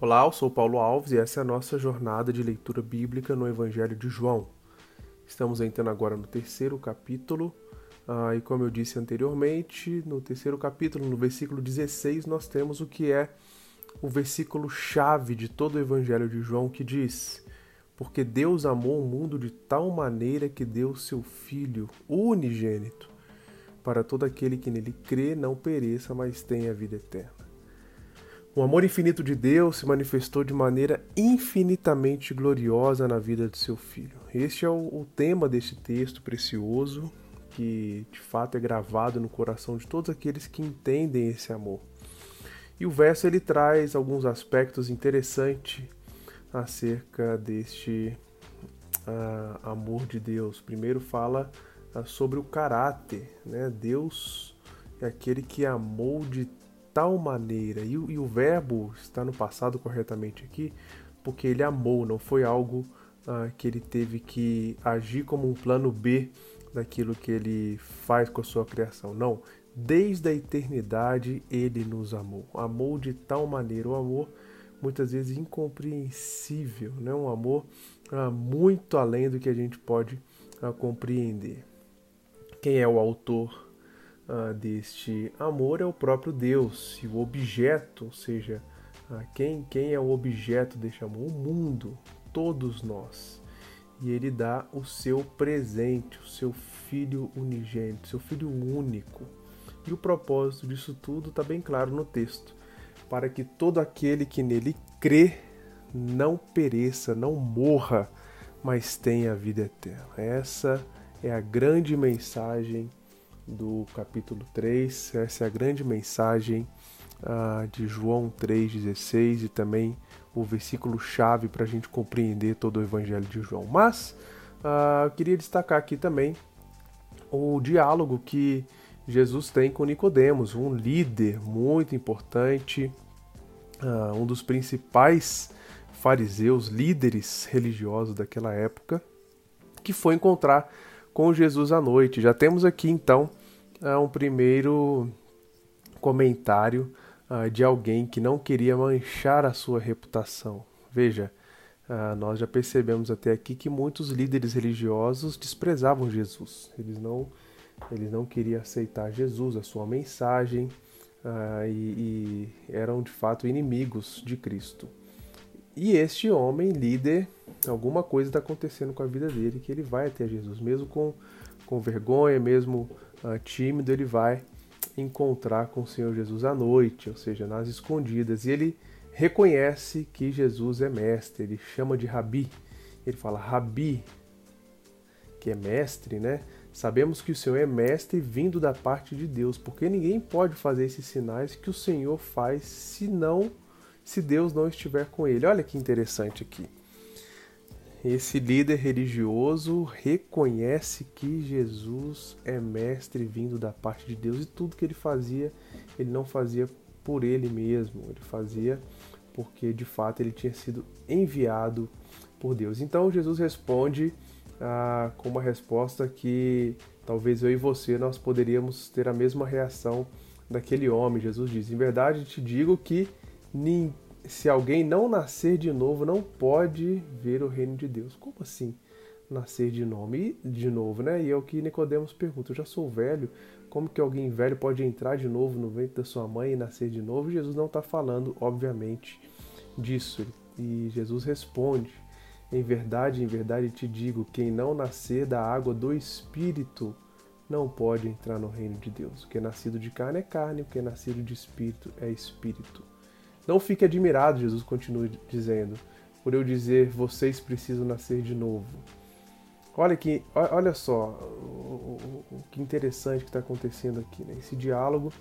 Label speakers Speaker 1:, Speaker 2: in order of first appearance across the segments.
Speaker 1: Olá, eu sou Paulo Alves e essa é a nossa jornada de leitura bíblica no Evangelho de João. Estamos entrando agora no terceiro capítulo, ah, e como eu disse anteriormente, no terceiro capítulo, no versículo 16, nós temos o que é o versículo chave de todo o Evangelho de João, que diz: Porque Deus amou o mundo de tal maneira que deu seu Filho unigênito, para todo aquele que nele crê não pereça, mas tenha vida eterna. O amor infinito de Deus se manifestou de maneira infinitamente gloriosa na vida de seu filho. Este é o, tema deste texto precioso, que de fato é gravado no coração de todos aqueles que entendem esse amor. E o verso ele traz alguns aspectos interessantes acerca deste uh, amor de Deus. Primeiro fala uh, sobre o caráter, né? Deus é aquele que amou de tal maneira, e, e o verbo está no passado corretamente aqui, porque ele amou, não foi algo uh, que ele teve que agir como um plano B daquilo que ele faz com a sua criação. Não, desde a eternidade ele nos amou. Amou de tal maneira, o amor muitas vezes incompreensível, né? um amor uh, muito além do que a gente pode uh, compreender. Quem é o autor uh, deste amor é o próprio Deus, e o objeto, ou seja, uh, quem, quem é o objeto deste amor? O mundo, todos nós. E ele dá o seu presente, o seu filho unigênito, seu filho único. E o propósito disso tudo está bem claro no texto: para que todo aquele que nele crê não pereça, não morra, mas tenha a vida eterna. Essa é a grande mensagem do capítulo 3. Essa é a grande mensagem uh, de João 3,16 e também o versículo chave para a gente compreender todo o Evangelho de João. Mas uh, eu queria destacar aqui também o diálogo que Jesus tem com Nicodemos, um líder muito importante, uh, um dos principais fariseus, líderes religiosos daquela época, que foi encontrar com Jesus à noite. Já temos aqui então uh, um primeiro comentário uh, de alguém que não queria manchar a sua reputação. Veja, uh, nós já percebemos até aqui que muitos líderes religiosos desprezavam Jesus. Eles não, eles não queriam aceitar Jesus, a sua mensagem, e, e eram de fato inimigos de Cristo. E este homem, líder, alguma coisa está acontecendo com a vida dele que ele vai até Jesus, mesmo com, com vergonha, mesmo uh, tímido, ele vai encontrar com o Senhor Jesus à noite, ou seja, nas escondidas, e ele reconhece que Jesus é mestre, ele chama de Rabi, ele fala Rabi, que é mestre, né? Sabemos que o Senhor é mestre vindo da parte de Deus, porque ninguém pode fazer esses sinais que o Senhor faz se não se Deus não estiver com ele. Olha que interessante aqui. Esse líder religioso reconhece que Jesus é mestre vindo da parte de Deus e tudo que ele fazia, ele não fazia por ele mesmo, ele fazia porque de fato ele tinha sido enviado por Deus. Então Jesus responde ah, com uma resposta que talvez eu e você nós poderíamos ter a mesma reação daquele homem. Jesus diz: Em verdade te digo que ninguém se alguém não nascer de novo, não pode ver o reino de Deus. Como assim? Nascer de nome de novo, né? E é o que Nicodemos pergunta: Eu já sou velho, como que alguém velho pode entrar de novo no ventre da sua mãe e nascer de novo? Jesus não está falando, obviamente, disso. E Jesus responde: Em verdade, em verdade te digo: quem não nascer da água do Espírito não pode entrar no reino de Deus. O que é nascido de carne é carne, o que é nascido de espírito é espírito. Não fique admirado, Jesus continua dizendo, por eu dizer vocês precisam nascer de novo. Olha que, olha só o, o, o que interessante que está acontecendo aqui, né? Esse diálogo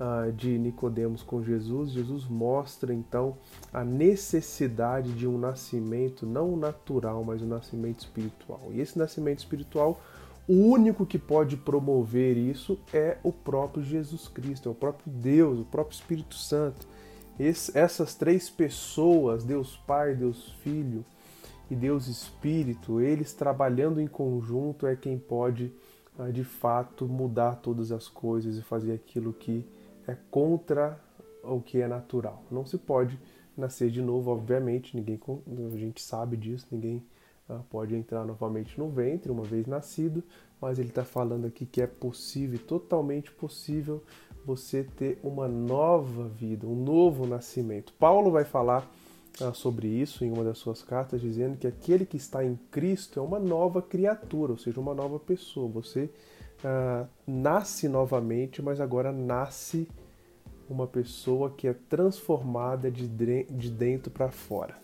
Speaker 1: uh, de Nicodemos com Jesus, Jesus mostra então a necessidade de um nascimento não natural, mas um nascimento espiritual. E esse nascimento espiritual o único que pode promover isso é o próprio Jesus Cristo, é o próprio Deus, o próprio Espírito Santo. Esse, essas três pessoas, Deus Pai, Deus Filho e Deus Espírito, eles trabalhando em conjunto é quem pode ah, de fato mudar todas as coisas e fazer aquilo que é contra o que é natural. Não se pode nascer de novo, obviamente, ninguém a gente sabe disso, ninguém uh, pode entrar novamente no ventre uma vez nascido, mas ele está falando aqui que é possível, totalmente possível, você ter uma nova vida, um novo nascimento. Paulo vai falar uh, sobre isso em uma das suas cartas, dizendo que aquele que está em Cristo é uma nova criatura, ou seja, uma nova pessoa. Você uh, nasce novamente, mas agora nasce uma pessoa que é transformada de, de dentro para fora.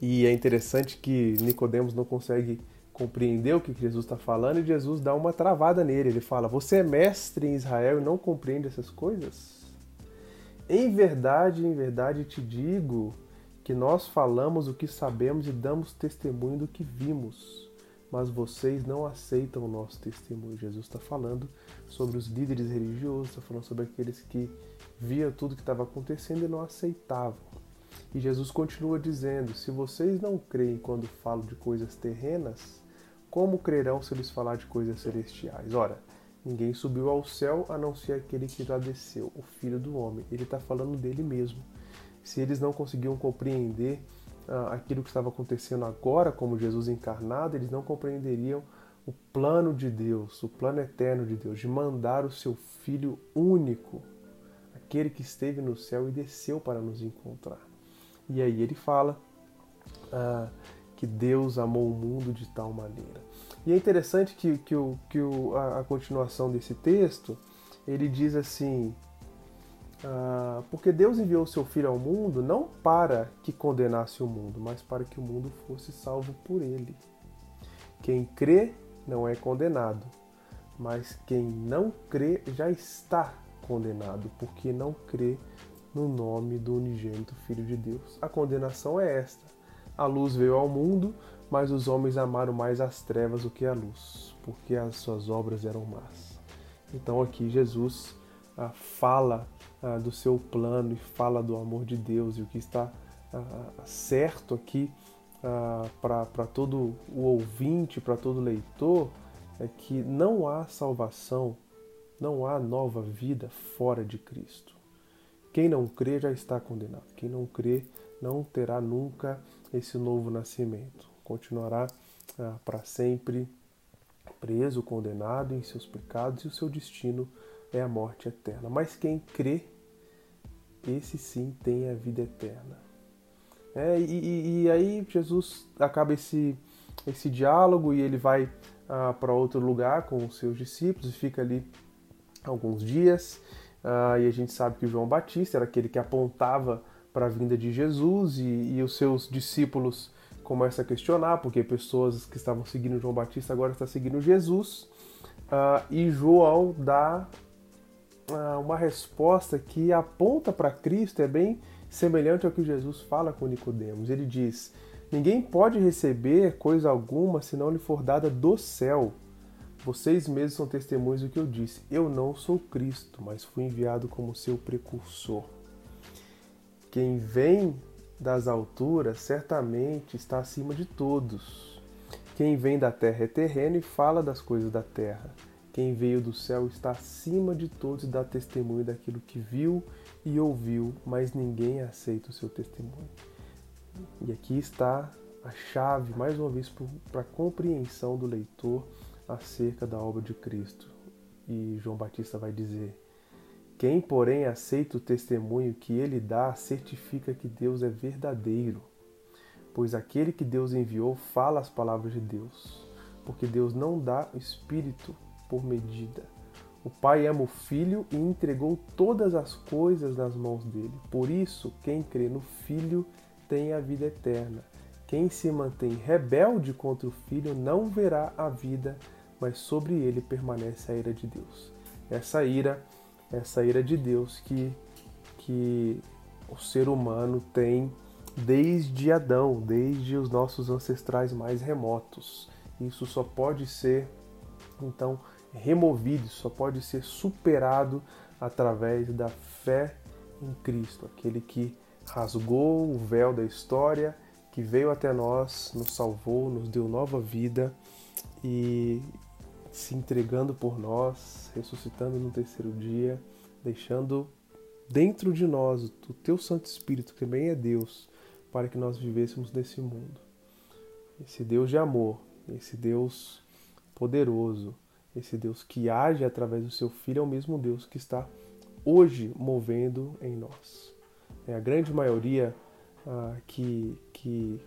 Speaker 1: E é interessante que Nicodemos não consegue compreender o que Jesus está falando e Jesus dá uma travada nele. Ele fala: Você é mestre em Israel e não compreende essas coisas? Em verdade, em verdade te digo que nós falamos o que sabemos e damos testemunho do que vimos mas vocês não aceitam o nosso testemunho. Jesus está falando sobre os líderes religiosos, está falando sobre aqueles que viam tudo que estava acontecendo e não aceitavam. E Jesus continua dizendo: Se vocês não creem quando falo de coisas terrenas, como crerão se lhes falar de coisas celestiais? Ora, ninguém subiu ao céu a não ser aquele que já desceu, o Filho do Homem. Ele está falando dele mesmo. Se eles não conseguiam compreender ah, aquilo que estava acontecendo agora, como Jesus encarnado, eles não compreenderiam o plano de Deus, o plano eterno de Deus, de mandar o seu Filho único, aquele que esteve no céu e desceu para nos encontrar. E aí ele fala ah, que Deus amou o mundo de tal maneira. E é interessante que, que, o, que o, a, a continuação desse texto ele diz assim: ah, porque Deus enviou o seu Filho ao mundo não para que condenasse o mundo, mas para que o mundo fosse salvo por ele. Quem crê não é condenado, mas quem não crê já está condenado, porque não crê no nome do unigênito Filho de Deus. A condenação é esta: a luz veio ao mundo, mas os homens amaram mais as trevas do que a luz, porque as suas obras eram más. Então aqui Jesus ah, fala ah, do seu plano e fala do amor de Deus e o que está ah, certo aqui para todo o ouvinte, para todo leitor, é que não há salvação, não há nova vida fora de Cristo. Quem não crê já está condenado. Quem não crê não terá nunca esse novo nascimento. Continuará ah, para sempre preso, condenado em seus pecados e o seu destino é a morte eterna. Mas quem crê, esse sim tem a vida eterna. É, e, e, aí Jesus acaba esse, esse diálogo e ele vai ah, para outro lugar com os seus discípulos e fica ali alguns dias. Ah, e a gente sabe que João Batista era aquele que apontava para a vinda de Jesus e, e os seus discípulos começam a questionar, porque pessoas que estavam seguindo João Batista agora estão seguindo Jesus. Uh, e João dá uh, uma resposta que aponta para Cristo, é bem semelhante ao que Jesus fala com Nicodemos. Ele diz: Ninguém pode receber coisa alguma se não lhe for dada do céu. Vocês mesmos são testemunhos do que eu disse. Eu não sou Cristo, mas fui enviado como seu precursor. Quem vem das alturas certamente está acima de todos. Quem vem da terra é terreno e fala das coisas da terra. Quem veio do céu está acima de todos e dá testemunho daquilo que viu e ouviu, mas ninguém aceita o seu testemunho. E aqui está a chave, mais uma vez, para a compreensão do leitor acerca da obra de Cristo. E João Batista vai dizer: Quem, porém, aceita o testemunho que ele dá, certifica que Deus é verdadeiro, pois aquele que Deus enviou fala as palavras de Deus, porque Deus não dá espírito por medida. O Pai ama o Filho e entregou todas as coisas nas mãos dele. Por isso, quem crê no Filho tem a vida eterna. Quem se mantém rebelde contra o Filho não verá a vida, mas sobre ele permanece a ira de Deus. Essa ira, essa ira de Deus que, que o ser humano tem desde Adão, desde os nossos ancestrais mais remotos. Isso só pode ser, então, removido, só pode ser superado através da fé em Cristo, aquele que rasgou o véu da história, que veio até nós, nos salvou, nos deu nova vida e se entregando por nós, ressuscitando no terceiro dia, deixando dentro de nós o teu Santo Espírito, que também é Deus, para que nós vivêssemos nesse mundo. Esse Deus de amor, esse Deus poderoso, esse Deus que age através do seu Filho é o mesmo Deus que está hoje movendo em nós. É a grande maioria ah, que, que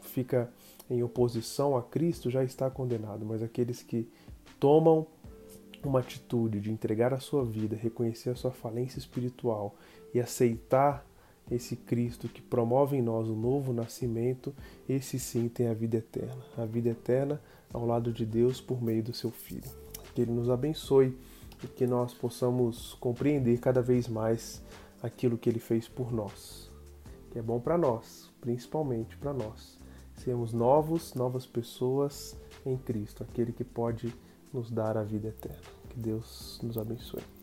Speaker 1: fica em oposição a Cristo já está condenado, mas aqueles que tomam uma atitude de entregar a sua vida, reconhecer a sua falência espiritual e aceitar esse Cristo que promove em nós o novo nascimento, esse sim tem a vida eterna. A vida eterna ao lado de Deus por meio do seu Filho. Que Ele nos abençoe e que nós possamos compreender cada vez mais aquilo que Ele fez por nós. Que é bom para nós, principalmente para nós. Sermos novos, novas pessoas em Cristo, aquele que pode nos dar a vida eterna. Que Deus nos abençoe.